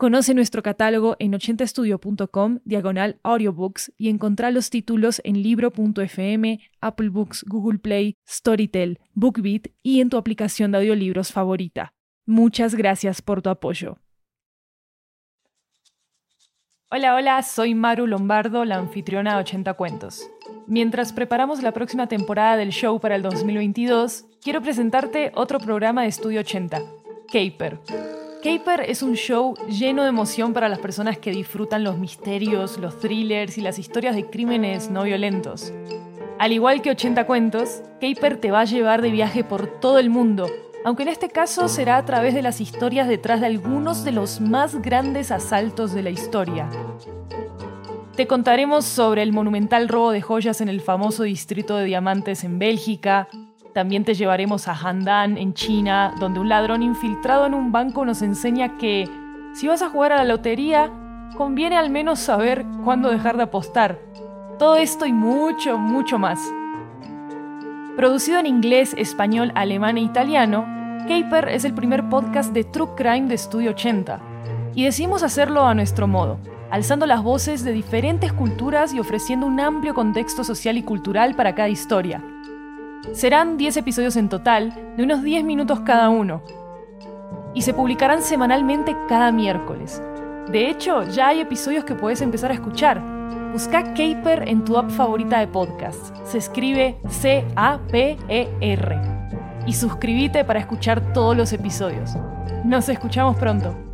Conoce nuestro catálogo en 80estudio.com, diagonal audiobooks, y encontrá los títulos en libro.fm, Apple Books, Google Play, Storytel, BookBeat y en tu aplicación de audiolibros favorita. Muchas gracias por tu apoyo. Hola, hola, soy Maru Lombardo, la anfitriona de 80 Cuentos. Mientras preparamos la próxima temporada del show para el 2022, quiero presentarte otro programa de Estudio 80, Caper Caper es un show lleno de emoción para las personas que disfrutan los misterios, los thrillers y las historias de crímenes no violentos. Al igual que 80 cuentos, Caper te va a llevar de viaje por todo el mundo, aunque en este caso será a través de las historias detrás de algunos de los más grandes asaltos de la historia. Te contaremos sobre el monumental robo de joyas en el famoso distrito de diamantes en Bélgica, también te llevaremos a Handan, en China, donde un ladrón infiltrado en un banco nos enseña que si vas a jugar a la lotería, conviene al menos saber cuándo dejar de apostar. Todo esto y mucho, mucho más. Producido en inglés, español, alemán e italiano, Caper es el primer podcast de True Crime de Studio 80. Y decidimos hacerlo a nuestro modo, alzando las voces de diferentes culturas y ofreciendo un amplio contexto social y cultural para cada historia. Serán 10 episodios en total, de unos 10 minutos cada uno, y se publicarán semanalmente cada miércoles. De hecho, ya hay episodios que puedes empezar a escuchar. Busca Caper en tu app favorita de podcast. Se escribe C-A-P-E-R. Y suscríbete para escuchar todos los episodios. Nos escuchamos pronto.